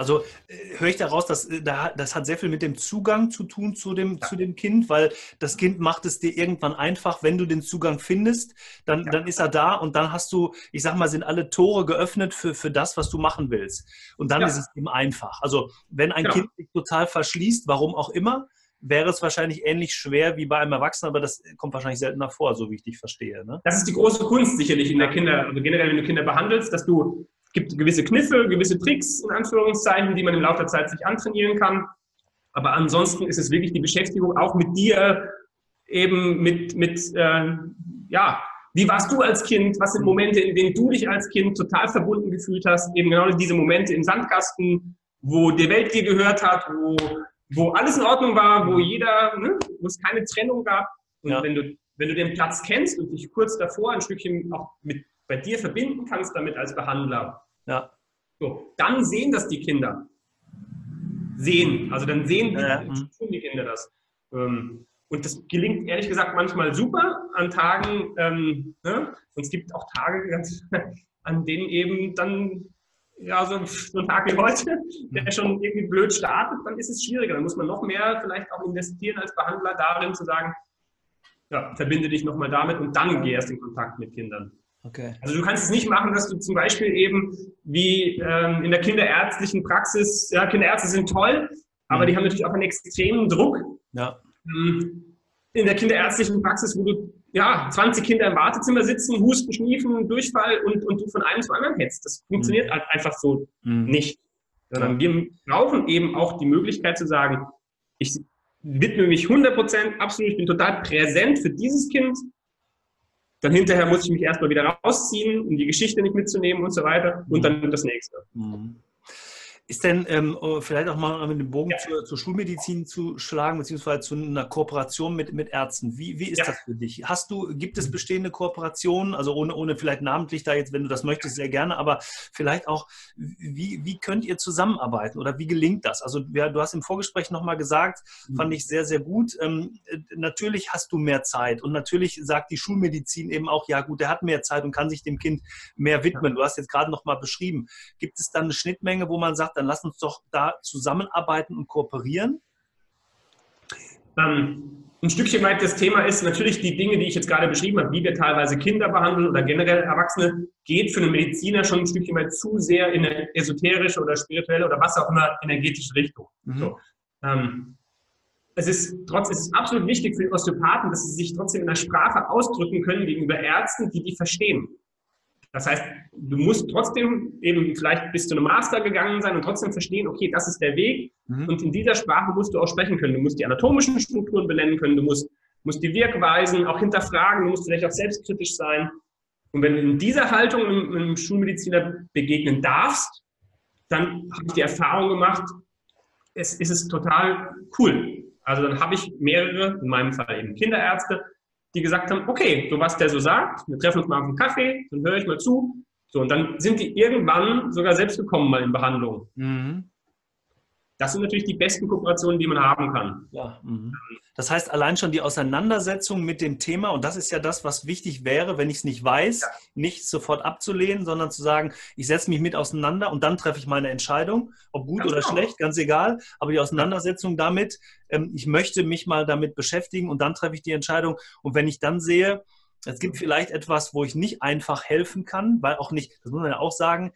Also äh, höre ich daraus, dass äh, das hat sehr viel mit dem Zugang zu tun zu dem, ja. zu dem Kind, weil das Kind macht es dir irgendwann einfach, wenn du den Zugang findest, dann, ja. dann ist er da und dann hast du, ich sag mal, sind alle Tore geöffnet für, für das, was du machen willst. Und dann ja. ist es eben einfach. Also wenn ein genau. Kind sich total verschließt, warum auch immer, wäre es wahrscheinlich ähnlich schwer wie bei einem Erwachsenen, aber das kommt wahrscheinlich seltener vor, so wie ich dich verstehe. Ne? Das ist die große Kunst sicherlich in der Kinder, also generell, wenn du Kinder behandelst, dass du gibt gewisse Kniffe, gewisse Tricks, in Anführungszeichen, die man im Laufe der Zeit sich antrainieren kann. Aber ansonsten ist es wirklich die Beschäftigung auch mit dir, eben mit, mit äh, ja, wie warst du als Kind? Was sind Momente, in denen du dich als Kind total verbunden gefühlt hast? Eben genau diese Momente im Sandkasten, wo die Welt dir gehört hat, wo, wo alles in Ordnung war, wo jeder, ne, wo es keine Trennung gab. Und ja. wenn du, wenn du den Platz kennst und dich kurz davor ein Stückchen auch mit bei dir verbinden kannst damit als Behandler, ja. so, dann sehen das die Kinder. Sehen. Also dann sehen die, ja. die Kinder das. Ähm, und das gelingt ehrlich gesagt manchmal super an Tagen. Ähm, ne? Und es gibt auch Tage, an denen eben dann ja, so, so ein Tag wie heute, der schon irgendwie blöd startet, dann ist es schwieriger. Dann muss man noch mehr vielleicht auch investieren als Behandler darin zu sagen, ja, verbinde dich nochmal damit und dann geh erst in Kontakt mit Kindern. Okay. Also du kannst es nicht machen, dass du zum Beispiel eben wie ähm, in der kinderärztlichen Praxis, ja, Kinderärzte sind toll, aber mhm. die haben natürlich auch einen extremen Druck. Ja. Ähm, in der kinderärztlichen Praxis, wo du ja, 20 Kinder im Wartezimmer sitzen, husten, schniefen, Durchfall und, und du von einem zum anderen hetzt. Das funktioniert mhm. halt einfach so mhm. nicht. Sondern wir brauchen eben auch die Möglichkeit zu sagen, ich widme mich 100% absolut, ich bin total präsent für dieses Kind dann hinterher muss ich mich erstmal wieder rausziehen, um die Geschichte nicht mitzunehmen und so weiter. Und dann das nächste. Mhm. Ist denn ähm, oh, vielleicht auch mal mit dem Bogen ja. zur, zur, Schulmedizin zu schlagen, beziehungsweise zu einer Kooperation mit, mit Ärzten? Wie, wie ist ja. das für dich? Hast du, gibt es bestehende Kooperationen, also ohne, ohne vielleicht namentlich da jetzt, wenn du das möchtest, sehr gerne, aber vielleicht auch, wie, wie könnt ihr zusammenarbeiten oder wie gelingt das? Also ja, du hast im Vorgespräch nochmal gesagt, mhm. fand ich sehr, sehr gut. Ähm, natürlich hast du mehr Zeit und natürlich sagt die Schulmedizin eben auch, ja gut, der hat mehr Zeit und kann sich dem Kind mehr widmen. Du hast jetzt gerade nochmal beschrieben. Gibt es dann eine Schnittmenge, wo man sagt, dann lass uns doch da zusammenarbeiten und kooperieren? Ähm, ein Stückchen weit das Thema ist natürlich die Dinge, die ich jetzt gerade beschrieben habe, wie wir teilweise Kinder behandeln oder generell Erwachsene, geht für einen Mediziner schon ein Stückchen weit zu sehr in eine esoterische oder spirituelle oder was auch immer energetische Richtung. Mhm. So. Ähm, es ist, trotz, es ist absolut wichtig für die Osteopathen, dass sie sich trotzdem in der Sprache ausdrücken können gegenüber Ärzten, die die verstehen. Das heißt, du musst trotzdem eben vielleicht bis zu einem Master gegangen sein und trotzdem verstehen, okay, das ist der Weg. Mhm. Und in dieser Sprache musst du auch sprechen können. Du musst die anatomischen Strukturen benennen können, du musst, musst die Wirkweisen auch hinterfragen, du musst vielleicht auch selbstkritisch sein. Und wenn du in dieser Haltung einem, einem Schulmediziner begegnen darfst, dann habe ich die Erfahrung gemacht, es, es ist total cool. Also dann habe ich mehrere, in meinem Fall eben Kinderärzte, die gesagt haben, okay, so was der so sagt, wir treffen uns mal auf einen Kaffee, dann höre ich mal zu. So, und dann sind die irgendwann sogar selbst gekommen mal in Behandlung. Mhm. Das sind natürlich die besten Kooperationen, die man haben kann. Ja. Mhm. Das heißt, allein schon die Auseinandersetzung mit dem Thema, und das ist ja das, was wichtig wäre, wenn ich es nicht weiß, ja. nicht sofort abzulehnen, sondern zu sagen, ich setze mich mit auseinander und dann treffe ich meine Entscheidung, ob gut ganz oder genau. schlecht, ganz egal. Aber die Auseinandersetzung damit, ähm, ich möchte mich mal damit beschäftigen und dann treffe ich die Entscheidung. Und wenn ich dann sehe, es gibt vielleicht etwas, wo ich nicht einfach helfen kann, weil auch nicht, das muss man ja auch sagen,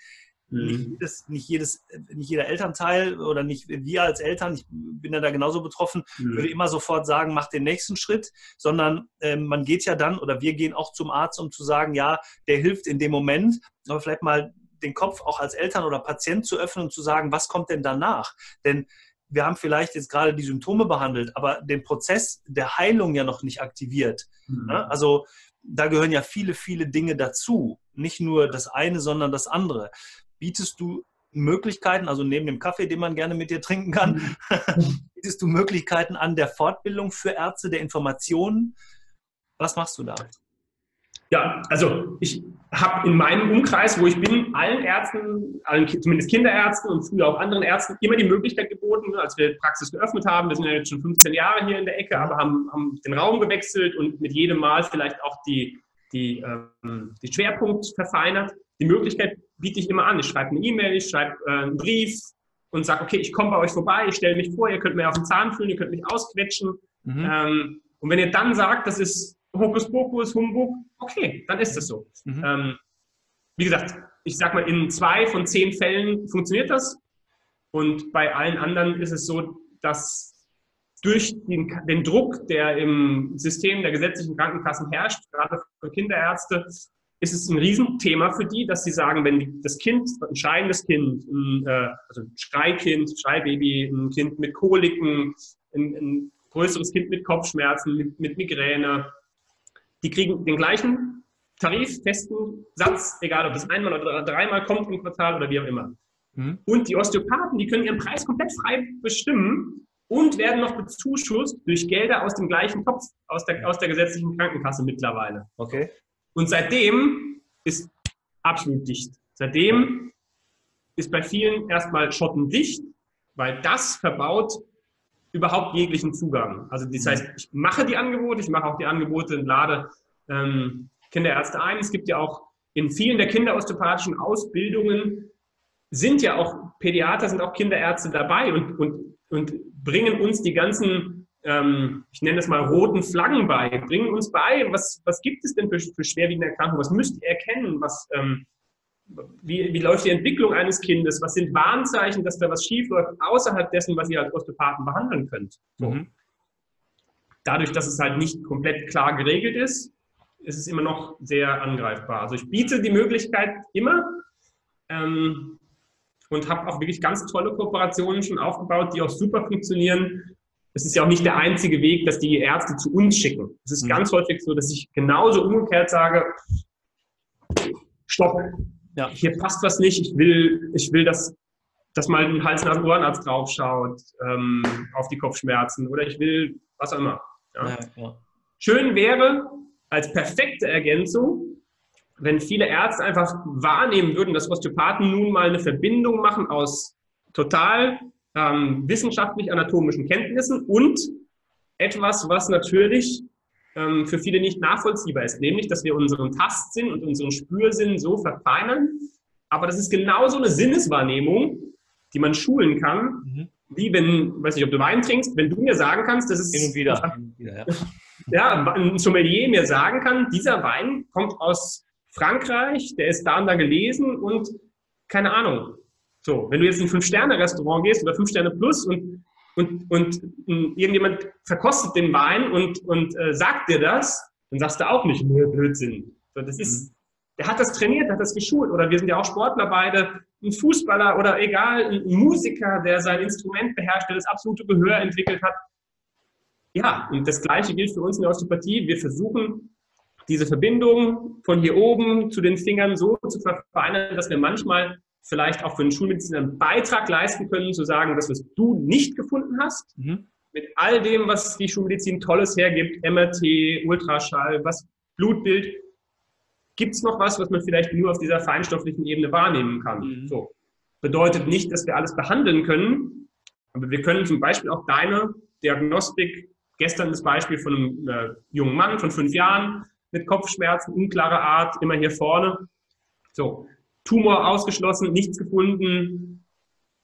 nicht, mhm. jedes, nicht, jedes, nicht jeder Elternteil oder nicht wir als Eltern, ich bin ja da genauso betroffen, mhm. würde immer sofort sagen, mach den nächsten Schritt, sondern äh, man geht ja dann oder wir gehen auch zum Arzt, um zu sagen, ja, der hilft in dem Moment, aber vielleicht mal den Kopf auch als Eltern oder Patient zu öffnen und zu sagen, was kommt denn danach? Denn wir haben vielleicht jetzt gerade die Symptome behandelt, aber den Prozess der Heilung ja noch nicht aktiviert. Mhm. Ne? Also da gehören ja viele, viele Dinge dazu. Nicht nur das eine, sondern das andere bietest du Möglichkeiten, also neben dem Kaffee, den man gerne mit dir trinken kann, mhm. bietest du Möglichkeiten an der Fortbildung für Ärzte, der Informationen. Was machst du da? Ja, also ich habe in meinem Umkreis, wo ich bin, allen Ärzten, allen, zumindest Kinderärzten und früher auch anderen Ärzten, immer die Möglichkeit geboten, als wir Praxis geöffnet haben, wir sind ja jetzt schon 15 Jahre hier in der Ecke, aber haben, haben den Raum gewechselt und mit jedem Mal vielleicht auch die, die, ähm, die Schwerpunkt verfeinert. Die Möglichkeit biete ich immer an. Ich schreibe eine E-Mail, ich schreibe äh, einen Brief und sage, okay, ich komme bei euch vorbei, ich stelle mich vor, ihr könnt mir auf den Zahn fühlen, ihr könnt mich ausquetschen. Mhm. Ähm, und wenn ihr dann sagt, das ist Hokuspokus, Humbug, okay, dann ist es so. Mhm. Ähm, wie gesagt, ich sag mal, in zwei von zehn Fällen funktioniert das. Und bei allen anderen ist es so, dass durch den, den, Druck, der im System der gesetzlichen Krankenkassen herrscht, gerade für Kinderärzte, ist es ein Riesenthema für die, dass sie sagen, wenn das Kind, ein schreiendes Kind, ein, äh, also ein Schreikind, Schreibaby, ein Kind mit Koliken, ein, ein größeres Kind mit Kopfschmerzen, mit, mit Migräne, die kriegen den gleichen Tarif, festen Satz, egal ob das einmal oder dreimal kommt im Quartal oder wie auch immer. Mhm. Und die Osteopathen, die können ihren Preis komplett frei bestimmen und werden noch bezuschusst durch Gelder aus dem gleichen Topf, aus der, aus der gesetzlichen Krankenkasse mittlerweile. Okay. Und seitdem ist absolut dicht. Seitdem ist bei vielen erstmal schottendicht, weil das verbaut überhaupt jeglichen Zugang. Also das heißt, ich mache die Angebote, ich mache auch die Angebote und lade ähm, Kinderärzte ein. Es gibt ja auch in vielen der kinderosteopathischen Ausbildungen sind ja auch Pädiater, sind auch Kinderärzte dabei und, und, und bringen uns die ganzen ähm, ich nenne es mal roten Flaggen bei. Bringen uns bei, was, was gibt es denn für, für schwerwiegende Erkrankungen? Was müsst ihr erkennen? Was, ähm, wie, wie läuft die Entwicklung eines Kindes? Was sind Warnzeichen, dass da was schief läuft, außerhalb dessen, was ihr als Osteopathen behandeln könnt? Mhm. Dadurch, dass es halt nicht komplett klar geregelt ist, ist es immer noch sehr angreifbar. Also ich biete die Möglichkeit immer ähm, und habe auch wirklich ganz tolle Kooperationen schon aufgebaut, die auch super funktionieren es ist ja auch nicht der einzige Weg, dass die Ärzte zu uns schicken. Es ist mhm. ganz häufig so, dass ich genauso umgekehrt sage, stopp, ja. hier passt was nicht, ich will, ich will, dass, dass mal ein Hals- und Ohrenarzt draufschaut ähm, auf die Kopfschmerzen oder ich will, was auch immer. Ja, ja. Schön wäre, als perfekte Ergänzung, wenn viele Ärzte einfach wahrnehmen würden, dass Osteopathen nun mal eine Verbindung machen aus total ähm, wissenschaftlich-anatomischen Kenntnissen und etwas, was natürlich ähm, für viele nicht nachvollziehbar ist, nämlich, dass wir unseren Tastsinn und unseren Spürsinn so verfeinern. Aber das ist genauso eine Sinneswahrnehmung, die man schulen kann, mhm. wie wenn, weiß nicht, ob du Wein trinkst, wenn du mir sagen kannst, das ist. Hin und wieder. Hin und wieder ja. ja, ein Sommelier mir sagen kann, dieser Wein kommt aus Frankreich, der ist da und da gelesen und keine Ahnung, so, wenn du jetzt in ein Fünf-Sterne-Restaurant gehst oder Fünf-Sterne plus und, und, und irgendjemand verkostet den Wein und, und äh, sagt dir das, dann sagst du auch nicht, nö, Blödsinn. So, das ist, mhm. der hat das trainiert, der hat das geschult. Oder wir sind ja auch Sportler beide, ein Fußballer oder egal, ein Musiker, der sein Instrument beherrscht, der das absolute Gehör entwickelt hat. Ja, und das Gleiche gilt für uns in der Osteopathie. Wir versuchen, diese Verbindung von hier oben zu den Fingern so zu verfeinern, dass wir manchmal vielleicht auch für den Schulmediziner einen Beitrag leisten können, zu sagen, das, was du nicht gefunden hast, mhm. mit all dem, was die Schulmedizin Tolles hergibt, MRT, Ultraschall, was Blutbild, gibt es noch was, was man vielleicht nur auf dieser feinstofflichen Ebene wahrnehmen kann. Mhm. So. Bedeutet nicht, dass wir alles behandeln können, aber wir können zum Beispiel auch deine Diagnostik, gestern das Beispiel von einem äh, jungen Mann von fünf Jahren mit Kopfschmerzen, unklarer Art, immer hier vorne. So, Tumor ausgeschlossen, nichts gefunden.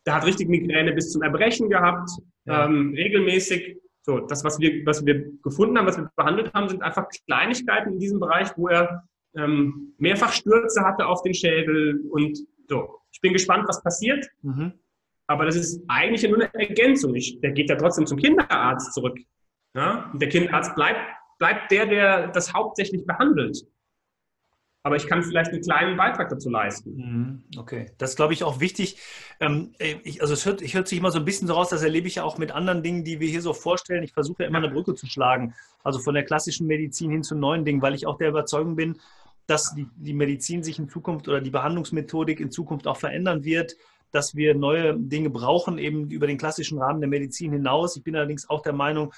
Der hat richtig Migräne bis zum Erbrechen gehabt, ja. ähm, regelmäßig. So, das, was wir, was wir gefunden haben, was wir behandelt haben, sind einfach Kleinigkeiten in diesem Bereich, wo er ähm, mehrfach Stürze hatte auf den Schädel und so. Ich bin gespannt, was passiert. Mhm. Aber das ist eigentlich nur eine Ergänzung. Ich, der geht ja trotzdem zum Kinderarzt zurück. Ja? Und der Kinderarzt bleibt, bleibt der, der das hauptsächlich behandelt aber ich kann vielleicht einen kleinen Beitrag dazu leisten. Mhm. Okay, das ist, glaube ich, auch wichtig. Ähm, ich, also es hört, ich hört sich immer so ein bisschen so raus, das erlebe ich ja auch mit anderen Dingen, die wir hier so vorstellen. Ich versuche ja immer eine Brücke zu schlagen, also von der klassischen Medizin hin zu neuen Dingen, weil ich auch der Überzeugung bin, dass die, die Medizin sich in Zukunft oder die Behandlungsmethodik in Zukunft auch verändern wird, dass wir neue Dinge brauchen, eben über den klassischen Rahmen der Medizin hinaus. Ich bin allerdings auch der Meinung,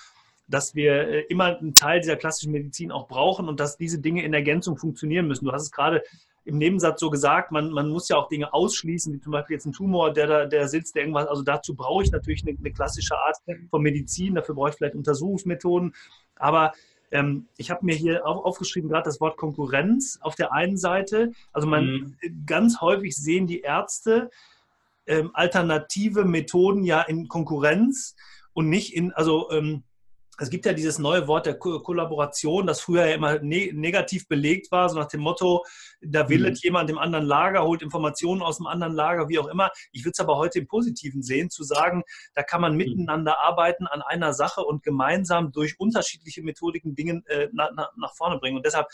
dass wir äh, immer einen Teil dieser klassischen Medizin auch brauchen und dass diese Dinge in Ergänzung funktionieren müssen. Du hast es gerade im Nebensatz so gesagt, man, man muss ja auch Dinge ausschließen, wie zum Beispiel jetzt ein Tumor, der da der sitzt, der irgendwas, also dazu brauche ich natürlich eine, eine klassische Art von Medizin, dafür brauche ich vielleicht Untersuchungsmethoden, aber ähm, ich habe mir hier auch aufgeschrieben, gerade das Wort Konkurrenz auf der einen Seite, also man mhm. ganz häufig sehen die Ärzte, ähm, alternative Methoden ja in Konkurrenz und nicht in, also ähm, es gibt ja dieses neue Wort der Ko Kollaboration, das früher ja immer ne negativ belegt war, so nach dem Motto, da willet mhm. jemand im anderen Lager, holt Informationen aus dem anderen Lager, wie auch immer. Ich würde es aber heute im Positiven sehen, zu sagen, da kann man mhm. miteinander arbeiten an einer Sache und gemeinsam durch unterschiedliche Methodiken Dinge äh, na, na, nach vorne bringen. Und deshalb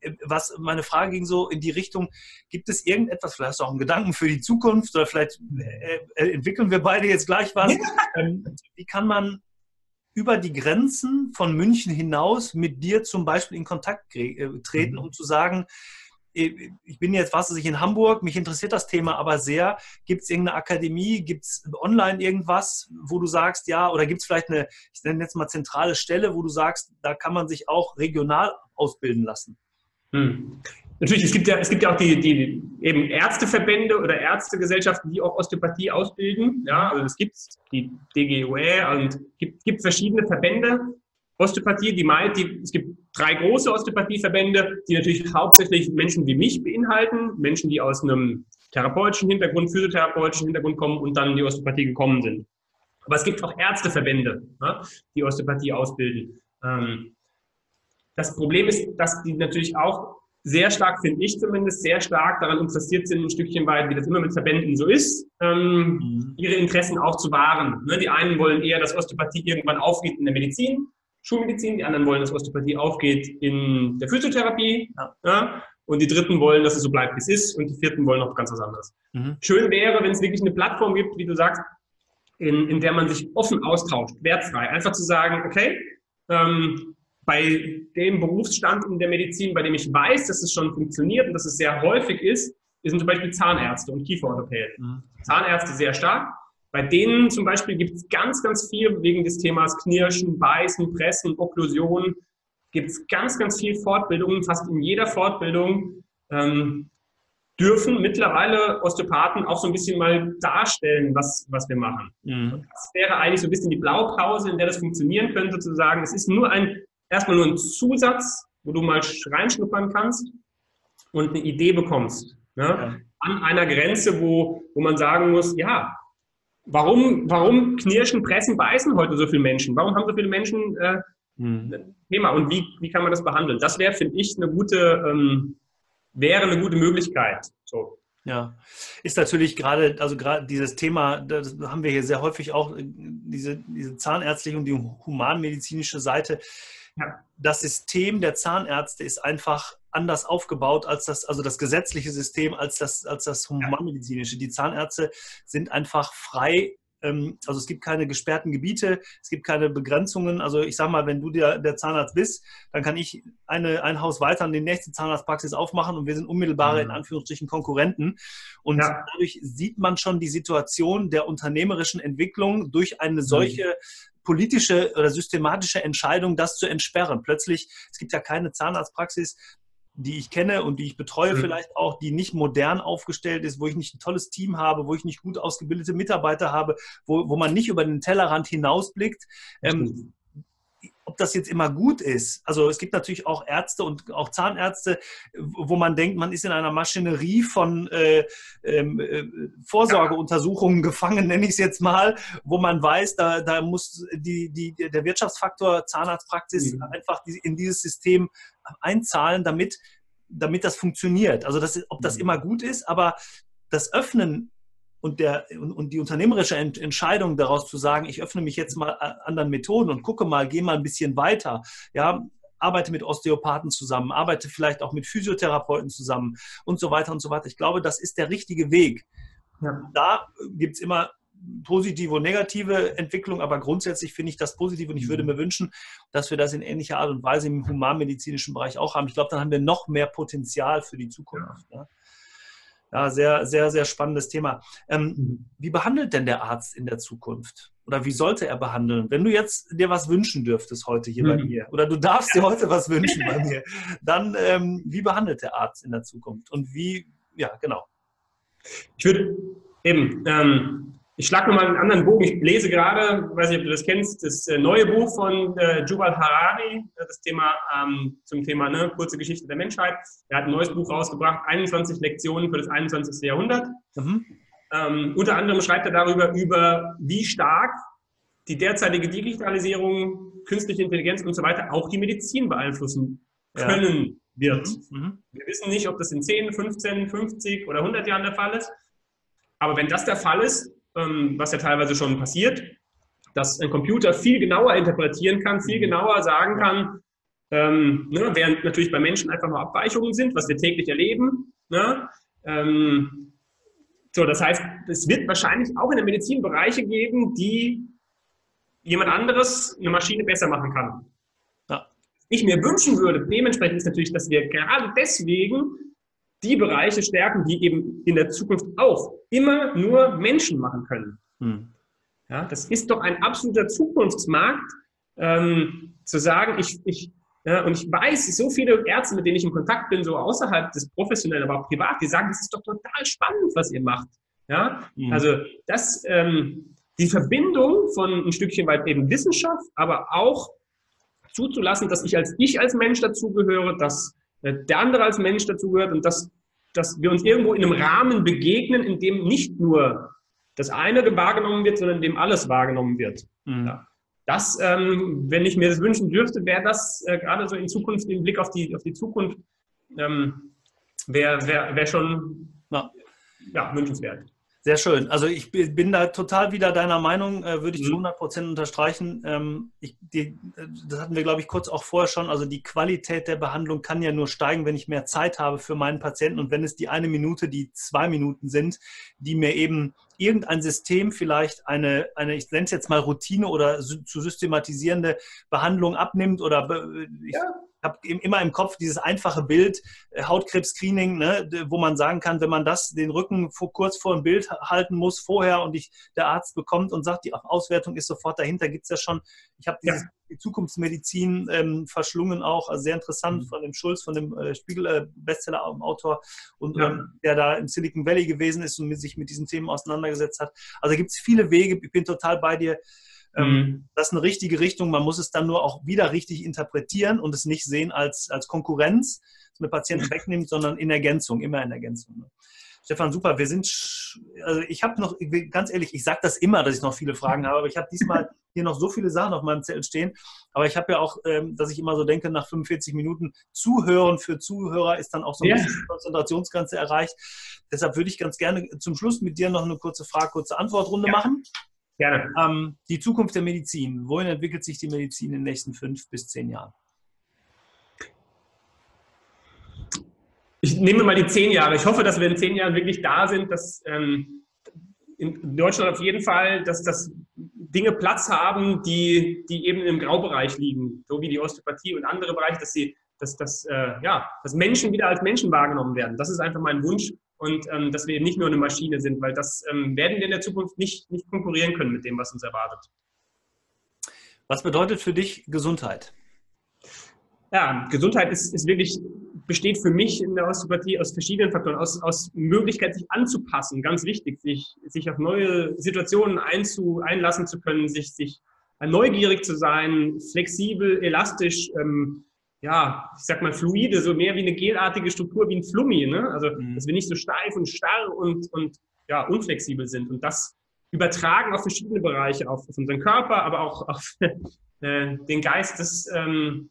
äh, was meine Frage ging so in die Richtung, gibt es irgendetwas, vielleicht hast du auch einen Gedanken für die Zukunft oder vielleicht äh, äh entwickeln wir beide jetzt gleich was. ähm, wie kann man über die Grenzen von München hinaus mit dir zum Beispiel in Kontakt äh, treten, mhm. um zu sagen, äh, ich bin jetzt, was weiß ich, in Hamburg, mich interessiert das Thema aber sehr. Gibt es irgendeine Akademie, gibt es online irgendwas, wo du sagst, ja, oder gibt es vielleicht eine, ich nenne jetzt mal zentrale Stelle, wo du sagst, da kann man sich auch regional ausbilden lassen? Hm. Natürlich, es gibt ja, es gibt ja auch die, die eben Ärzteverbände oder Ärztegesellschaften, die auch Osteopathie ausbilden. Ja, also es gibt die DGUE und gibt, gibt verschiedene Verbände. Osteopathie, die die, es gibt drei große Osteopathieverbände, die natürlich hauptsächlich Menschen wie mich beinhalten, Menschen, die aus einem therapeutischen Hintergrund, physiotherapeutischen Hintergrund kommen und dann in die Osteopathie gekommen sind. Aber es gibt auch Ärzteverbände, die Osteopathie ausbilden. Ähm, das Problem ist, dass die natürlich auch sehr stark, finde ich zumindest, sehr stark daran interessiert sind, ein Stückchen weit, wie das immer mit Verbänden so ist, ähm, mhm. ihre Interessen auch zu wahren. Ne? Die einen wollen eher, dass Osteopathie irgendwann aufgeht in der Medizin, Schulmedizin, die anderen wollen, dass Osteopathie aufgeht in der Physiotherapie. Ja. Ja? Und die Dritten wollen, dass es so bleibt, wie es ist. Und die Vierten wollen noch ganz was anderes. Mhm. Schön wäre, wenn es wirklich eine Plattform gibt, wie du sagst, in, in der man sich offen austauscht, wertfrei. Einfach zu sagen, okay, ähm, bei dem Berufsstand in der Medizin, bei dem ich weiß, dass es schon funktioniert und dass es sehr häufig ist, sind zum Beispiel Zahnärzte und Kieferorthopäden. Mhm. Zahnärzte sehr stark. Bei denen zum Beispiel gibt es ganz, ganz viel wegen des Themas Knirschen, Beißen, Pressen, Okklusion. Gibt es ganz, ganz viel Fortbildungen. Fast in jeder Fortbildung ähm, dürfen mittlerweile Osteopathen auch so ein bisschen mal darstellen, was, was wir machen. Mhm. Das wäre eigentlich so ein bisschen die Blaupause, in der das funktionieren könnte, zu sagen, es ist nur ein erstmal nur ein Zusatz, wo du mal reinschnuppern kannst und eine Idee bekommst. Ne? Ja. An einer Grenze, wo, wo man sagen muss, ja, warum, warum knirschen, pressen, beißen heute so viele Menschen? Warum haben so viele Menschen äh, hm. ein Thema und wie, wie kann man das behandeln? Das wäre, finde ich, eine gute, ähm, wäre eine gute Möglichkeit. So. Ja, ist natürlich gerade, also gerade dieses Thema, das haben wir hier sehr häufig auch, äh, diese, diese zahnärztliche und die humanmedizinische Seite ja. Das System der Zahnärzte ist einfach anders aufgebaut als das, also das gesetzliche System als das, als das humanmedizinische. Die Zahnärzte sind einfach frei also es gibt keine gesperrten Gebiete, es gibt keine Begrenzungen. Also ich sage mal, wenn du der, der Zahnarzt bist, dann kann ich eine, ein Haus weiter an die nächste Zahnarztpraxis aufmachen und wir sind unmittelbare, mhm. in Anführungsstrichen, Konkurrenten. Und ja. dadurch sieht man schon die Situation der unternehmerischen Entwicklung durch eine mhm. solche politische oder systematische Entscheidung, das zu entsperren. Plötzlich, es gibt ja keine Zahnarztpraxis, die ich kenne und die ich betreue mhm. vielleicht auch, die nicht modern aufgestellt ist, wo ich nicht ein tolles Team habe, wo ich nicht gut ausgebildete Mitarbeiter habe, wo, wo man nicht über den Tellerrand hinausblickt. Ähm, ob das jetzt immer gut ist. Also es gibt natürlich auch Ärzte und auch Zahnärzte, wo man denkt, man ist in einer Maschinerie von äh, ähm, äh, Vorsorgeuntersuchungen gefangen, nenne ich es jetzt mal, wo man weiß, da, da muss die, die, der Wirtschaftsfaktor Zahnarztpraxis mhm. einfach in dieses System einzahlen, damit, damit das funktioniert. Also das, ob das mhm. immer gut ist, aber das Öffnen und, der, und, und die unternehmerische Ent Entscheidung daraus zu sagen, ich öffne mich jetzt mal anderen Methoden und gucke mal, gehe mal ein bisschen weiter, ja, arbeite mit Osteopathen zusammen, arbeite vielleicht auch mit Physiotherapeuten zusammen und so weiter und so weiter. Ich glaube, das ist der richtige Weg. Ja. Da gibt es immer positive und negative Entwicklung, aber grundsätzlich finde ich das positiv und ich würde mhm. mir wünschen, dass wir das in ähnlicher Art und Weise im humanmedizinischen Bereich auch haben. Ich glaube, dann haben wir noch mehr Potenzial für die Zukunft. Ja. Ja, sehr, sehr, sehr spannendes Thema. Ähm, mhm. Wie behandelt denn der Arzt in der Zukunft? Oder wie sollte er behandeln? Wenn du jetzt dir was wünschen dürftest heute hier mhm. bei mir, oder du darfst dir heute was wünschen bei mir, dann ähm, wie behandelt der Arzt in der Zukunft? Und wie, ja, genau. Ich würde eben, ähm, ich schlage nochmal einen anderen Bogen. Ich lese gerade, weiß nicht, ob du das kennst, das äh, neue Buch von äh, Jubal Harari, äh, das Thema ähm, zum Thema ne, kurze Geschichte der Menschheit. Er hat ein neues Buch rausgebracht, 21 Lektionen für das 21. Jahrhundert. Mhm. Ähm, unter anderem schreibt er darüber, über wie stark die derzeitige Digitalisierung, künstliche Intelligenz und so weiter auch die Medizin beeinflussen können ja. wird. Mhm. mhm. Wir wissen nicht, ob das in 10, 15, 50 oder 100 Jahren der Fall ist. Aber wenn das der Fall ist, was ja teilweise schon passiert, dass ein Computer viel genauer interpretieren kann, viel mhm. genauer sagen kann, ähm, ne, während natürlich bei Menschen einfach nur Abweichungen sind, was wir täglich erleben. Ne? Ähm, so, das heißt, es wird wahrscheinlich auch in der Medizin Bereiche geben, die jemand anderes, eine Maschine besser machen kann. Ja. Ich mir wünschen würde, dementsprechend ist natürlich, dass wir gerade deswegen die Bereiche stärken, die eben in der Zukunft auch immer nur Menschen machen können. Hm. Ja, das ist doch ein absoluter Zukunftsmarkt, ähm, zu sagen, ich, ich ja, und ich weiß, so viele Ärzte, mit denen ich in Kontakt bin, so außerhalb des Professionellen, aber auch privat, die sagen, das ist doch total spannend, was ihr macht. Ja, mhm. also das, ähm, die Verbindung von ein Stückchen weit eben Wissenschaft, aber auch zuzulassen, dass ich als ich als Mensch dazugehöre, dass der andere als Mensch dazugehört und dass, dass wir uns irgendwo in einem Rahmen begegnen, in dem nicht nur das eine wahrgenommen wird, sondern in dem alles wahrgenommen wird. Mhm. Ja. Das, ähm, wenn ich mir das wünschen dürfte, wäre das äh, gerade so in Zukunft, im Blick auf die, auf die Zukunft, ähm, wäre wär, wär schon ja. ja, wünschenswert. Sehr schön. Also ich bin da total wieder deiner Meinung, äh, würde ich zu 100 mhm. Prozent unterstreichen. Ähm, ich, die, das hatten wir, glaube ich, kurz auch vorher schon. Also die Qualität der Behandlung kann ja nur steigen, wenn ich mehr Zeit habe für meinen Patienten und wenn es die eine Minute, die zwei Minuten sind, die mir eben irgendein System vielleicht eine, eine ich nenne es jetzt mal Routine oder zu systematisierende Behandlung abnimmt oder ich, ja habe immer im Kopf dieses einfache Bild, äh, Hautkrebs-Screening, ne, wo man sagen kann, wenn man das, den Rücken vor, kurz vor dem Bild halten muss, vorher und ich, der Arzt bekommt und sagt, die Auswertung ist sofort dahinter, gibt es ja schon. Ich habe diese ja. Zukunftsmedizin ähm, verschlungen auch, also sehr interessant mhm. von dem Schulz, von dem äh, Spiegel-Bestseller-Autor äh, und ja. ähm, der da im Silicon Valley gewesen ist und sich mit diesen Themen auseinandergesetzt hat. Also gibt es viele Wege, ich bin total bei dir. Ähm, mhm. Das ist eine richtige Richtung. Man muss es dann nur auch wieder richtig interpretieren und es nicht sehen als, als Konkurrenz, dass man Patienten wegnimmt, sondern in Ergänzung, immer in Ergänzung. Ne? Stefan, super. Wir sind, also ich habe noch, ganz ehrlich, ich sage das immer, dass ich noch viele Fragen habe, aber ich habe diesmal hier noch so viele Sachen auf meinem Zettel stehen. Aber ich habe ja auch, ähm, dass ich immer so denke, nach 45 Minuten Zuhören für Zuhörer ist dann auch so eine ja. Konzentrationsgrenze erreicht. Deshalb würde ich ganz gerne zum Schluss mit dir noch eine kurze Frage, kurze Antwortrunde ja. machen. Gerne. Ähm, die Zukunft der Medizin. Wohin entwickelt sich die Medizin in den nächsten fünf bis zehn Jahren? Ich nehme mal die zehn Jahre. Ich hoffe, dass wir in zehn Jahren wirklich da sind, dass ähm, in Deutschland auf jeden Fall, dass das Dinge Platz haben, die, die eben im Graubereich liegen, so wie die Osteopathie und andere Bereiche, dass sie, dass, dass, äh, ja, dass Menschen wieder als Menschen wahrgenommen werden. Das ist einfach mein Wunsch und ähm, dass wir eben nicht nur eine Maschine sind, weil das ähm, werden wir in der Zukunft nicht, nicht konkurrieren können mit dem, was uns erwartet. Was bedeutet für dich Gesundheit? Ja, Gesundheit ist, ist wirklich, besteht für mich in der Osteopathie aus verschiedenen Faktoren, aus, aus Möglichkeit, sich anzupassen, ganz wichtig, sich, sich auf neue Situationen einzu, einlassen zu können, sich, sich neugierig zu sein, flexibel, elastisch, ähm, ja, ich sag mal, fluide, so mehr wie eine gelartige Struktur, wie ein Flummi. Ne? Also, mhm. dass wir nicht so steif und starr und, und ja, unflexibel sind. Und das übertragen auf verschiedene Bereiche, auf, auf unseren Körper, aber auch auf äh, den Geist, das, ähm,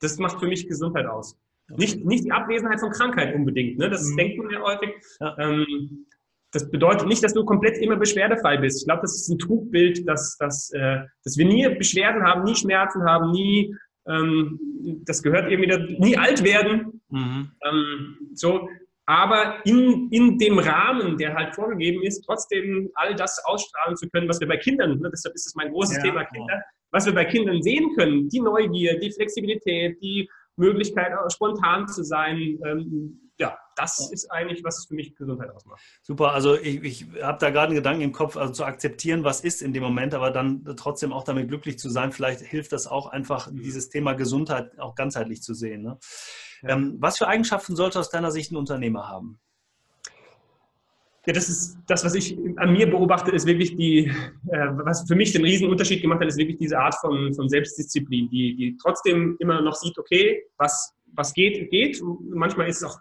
das macht für mich Gesundheit aus. Okay. Nicht, nicht die Abwesenheit von Krankheit unbedingt, ne? das mhm. denkt man ja häufig. Ja. Ähm, das bedeutet nicht, dass du komplett immer beschwerdefrei bist. Ich glaube, das ist ein Trugbild, dass, dass, äh, dass wir nie Beschwerden haben, nie Schmerzen haben, nie ähm, das gehört eben wieder, nie alt werden. Mhm. Ähm, so, aber in, in dem Rahmen, der halt vorgegeben ist, trotzdem all das ausstrahlen zu können, was wir bei Kindern, ne, deshalb ist es mein großes ja, Thema Kinder, was wir bei Kindern sehen können, die Neugier, die Flexibilität, die Möglichkeit, spontan zu sein, ähm, ja, das ist eigentlich, was für mich Gesundheit ausmacht. Super, also ich, ich habe da gerade einen Gedanken im Kopf, also zu akzeptieren, was ist in dem Moment, aber dann trotzdem auch damit glücklich zu sein. Vielleicht hilft das auch einfach, mhm. dieses Thema Gesundheit auch ganzheitlich zu sehen. Ne? Ja. Ähm, was für Eigenschaften sollte aus deiner Sicht ein Unternehmer haben? Ja, das ist das, was ich an mir beobachte, ist wirklich die, äh, was für mich den riesen Unterschied gemacht hat, ist wirklich diese Art von, von Selbstdisziplin, die, die trotzdem immer noch sieht, okay, was, was geht, geht. Manchmal ist es auch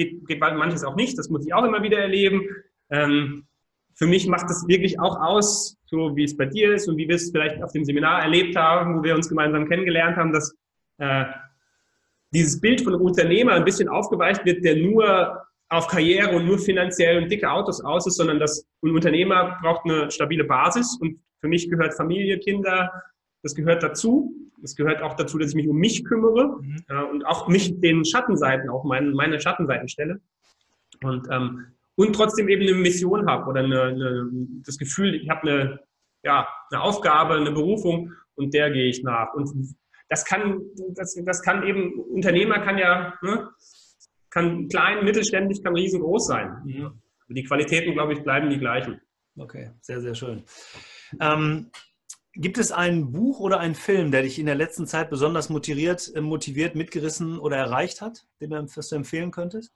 geht, geht manches auch nicht, das muss ich auch immer wieder erleben. Ähm, für mich macht das wirklich auch aus, so wie es bei dir ist und wie wir es vielleicht auf dem Seminar erlebt haben, wo wir uns gemeinsam kennengelernt haben, dass äh, dieses Bild von Unternehmer ein bisschen aufgeweicht wird, der nur auf Karriere und nur finanziell und dicke Autos aus ist, sondern dass ein Unternehmer braucht eine stabile Basis und für mich gehört Familie, Kinder, das gehört dazu. Es gehört auch dazu, dass ich mich um mich kümmere mhm. äh, und auch mich den Schattenseiten, auch meine, meine Schattenseiten stelle. Und, ähm, und trotzdem eben eine Mission habe oder eine, eine, das Gefühl, ich habe eine, ja, eine Aufgabe, eine Berufung und der gehe ich nach. Und das kann, das, das kann eben, Unternehmer kann ja, ne, kann klein, mittelständig, kann riesengroß sein. Mhm. Aber die Qualitäten, glaube ich, bleiben die gleichen. Okay, sehr, sehr schön. Ähm, Gibt es ein Buch oder einen Film, der dich in der letzten Zeit besonders motiviert, äh, motiviert mitgerissen oder erreicht hat, den du empfehlen könntest?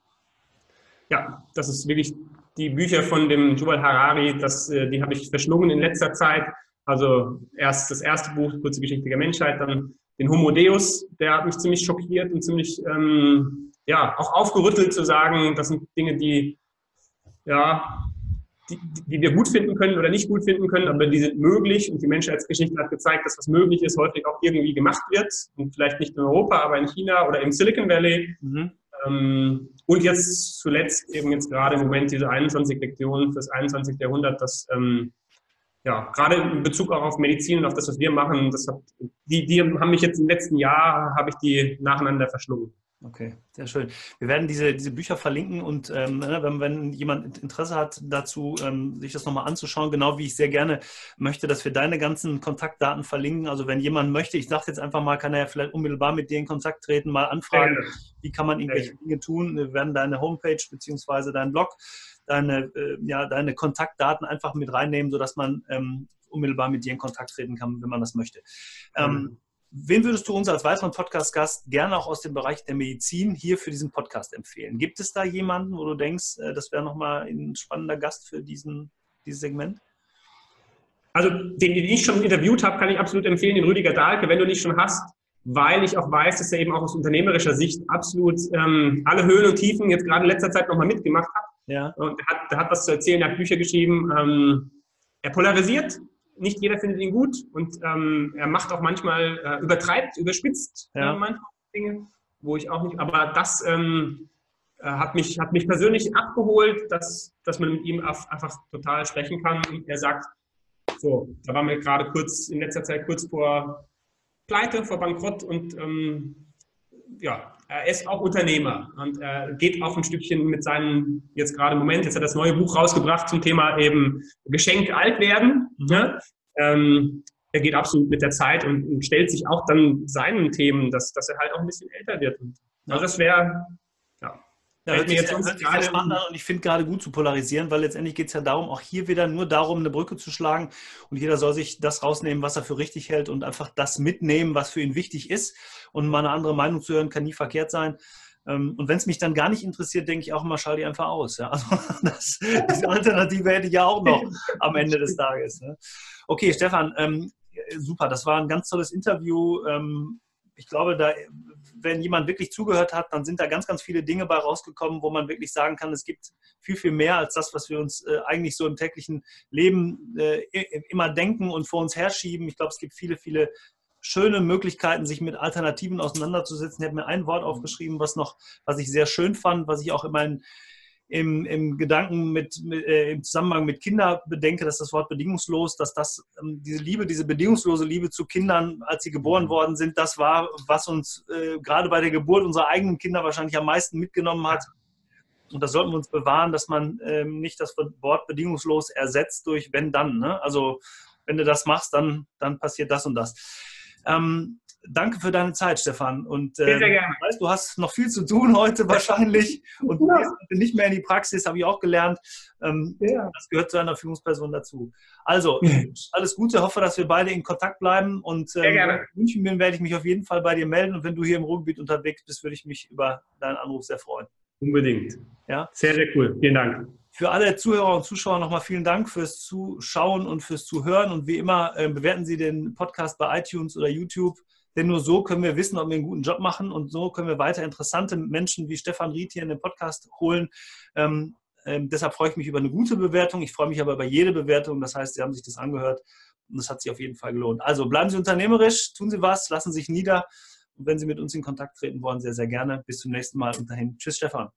Ja, das ist wirklich die Bücher von dem Yuval Harari, das, äh, die habe ich verschlungen in letzter Zeit. Also erst das erste Buch, Kurze Geschichte der Menschheit, dann den Homo Deus, der hat mich ziemlich schockiert und ziemlich ähm, ja, auch aufgerüttelt zu sagen, das sind Dinge, die ja, die, die wir gut finden können oder nicht gut finden können, aber die sind möglich und die Menschheitsgeschichte hat gezeigt, dass was möglich ist, häufig auch irgendwie gemacht wird und vielleicht nicht in Europa, aber in China oder im Silicon Valley. Mhm. Ähm, und jetzt zuletzt eben jetzt gerade im Moment diese 21 Lektionen fürs 21. Jahrhundert, das ähm, ja, gerade in Bezug auch auf Medizin und auf das, was wir machen, das hat, die, die haben mich jetzt im letzten Jahr, habe ich die nacheinander verschlungen. Okay, sehr schön. Wir werden diese, diese Bücher verlinken und ähm, ne, wenn, wenn jemand Interesse hat dazu, ähm, sich das nochmal anzuschauen, genau wie ich sehr gerne möchte, dass wir deine ganzen Kontaktdaten verlinken. Also wenn jemand möchte, ich sage jetzt einfach mal, kann er ja vielleicht unmittelbar mit dir in Kontakt treten, mal anfragen, wie kann man irgendwelche Dinge tun. Wir werden deine Homepage beziehungsweise deinen Blog, deine, äh, ja, deine Kontaktdaten einfach mit reinnehmen, sodass man ähm, unmittelbar mit dir in Kontakt treten kann, wenn man das möchte. Mhm. Wen würdest du uns als weiteren Podcast-Gast gerne auch aus dem Bereich der Medizin hier für diesen Podcast empfehlen? Gibt es da jemanden, wo du denkst, äh, das wäre nochmal ein spannender Gast für diesen, dieses Segment? Also den, den ich schon interviewt habe, kann ich absolut empfehlen, den Rüdiger Dahlke, wenn du nicht schon hast, weil ich auch weiß, dass er eben auch aus unternehmerischer Sicht absolut ähm, alle Höhen und Tiefen jetzt gerade in letzter Zeit nochmal mitgemacht hat. Ja. Und er hat, er hat was zu erzählen, er hat Bücher geschrieben. Ähm, er polarisiert, nicht jeder findet ihn gut und ähm, er macht auch manchmal, äh, übertreibt, überspitzt ja. äh, manchmal Dinge, wo ich auch nicht, aber das ähm, äh, hat, mich, hat mich persönlich abgeholt, dass, dass man mit ihm auf, einfach total sprechen kann. Und er sagt, so, da waren wir gerade kurz, in letzter Zeit kurz vor Pleite, vor Bankrott und ähm, ja, er ist auch Unternehmer und er geht auch ein Stückchen mit seinem, jetzt gerade im Moment, jetzt hat er das neue Buch rausgebracht zum Thema eben Geschenk alt werden. Ne? Ähm, er geht absolut mit der Zeit und, und, stellt sich auch dann seinen Themen, dass, dass er halt auch ein bisschen älter wird. Und, also das wäre, ja, ja, hört sich, jetzt hört sich spannend an und ich finde gerade gut zu polarisieren, weil letztendlich geht es ja darum, auch hier wieder nur darum, eine Brücke zu schlagen und jeder soll sich das rausnehmen, was er für richtig hält und einfach das mitnehmen, was für ihn wichtig ist. Und mal eine andere Meinung zu hören, kann nie verkehrt sein. Ähm, und wenn es mich dann gar nicht interessiert, denke ich auch immer, schau die einfach aus. Ja? Also das, diese Alternative hätte ich ja auch noch am Ende des Tages. Ne? Okay, Stefan, ähm, super, das war ein ganz tolles Interview. Ähm, ich glaube, da wenn jemand wirklich zugehört hat, dann sind da ganz, ganz viele Dinge bei rausgekommen, wo man wirklich sagen kann, es gibt viel, viel mehr als das, was wir uns äh, eigentlich so im täglichen Leben äh, immer denken und vor uns herschieben. Ich glaube, es gibt viele, viele schöne Möglichkeiten, sich mit Alternativen auseinanderzusetzen. Ich habe mir ein Wort aufgeschrieben, was noch, was ich sehr schön fand, was ich auch immer in im, im Gedanken mit, mit äh, im Zusammenhang mit Kindern bedenke, dass das Wort bedingungslos, dass das ähm, diese Liebe, diese bedingungslose Liebe zu Kindern, als sie geboren mhm. worden sind, das war, was uns äh, gerade bei der Geburt unserer eigenen Kinder wahrscheinlich am meisten mitgenommen hat. Und das sollten wir uns bewahren, dass man ähm, nicht das Wort bedingungslos ersetzt durch wenn dann. Ne? Also wenn du das machst, dann, dann passiert das und das. Ähm, danke für deine Zeit, Stefan. Und äh, sehr, gerne. Weißt, du hast noch viel zu tun heute wahrscheinlich und du gehst nicht mehr in die Praxis, habe ich auch gelernt. Ähm, ja. Das gehört zu einer Führungsperson dazu. Also, alles Gute, hoffe, dass wir beide in Kontakt bleiben und ähm, wenn ich in München bin, werde ich mich auf jeden Fall bei dir melden und wenn du hier im Ruhrgebiet unterwegs bist, würde ich mich über deinen Anruf sehr freuen. Unbedingt. Ja? Sehr, sehr cool. Vielen Dank. Für alle Zuhörer und Zuschauer nochmal vielen Dank fürs Zuschauen und fürs Zuhören. Und wie immer, äh, bewerten Sie den Podcast bei iTunes oder YouTube. Denn nur so können wir wissen, ob wir einen guten Job machen und so können wir weiter interessante Menschen wie Stefan Ried hier in den Podcast holen. Ähm, Ähm, deshalb freue ich mich über eine gute Bewertung. Ich freue mich aber über jede Bewertung. Das heißt, Sie haben sich das angehört und das hat sich auf jeden Fall gelohnt. Also bleiben Sie unternehmerisch, tun Sie was, lassen Sie sich nieder. Und wenn Sie mit uns in Kontakt treten wollen, sehr, sehr gerne. Bis zum nächsten Mal und dahin. Tschüss, Stefan.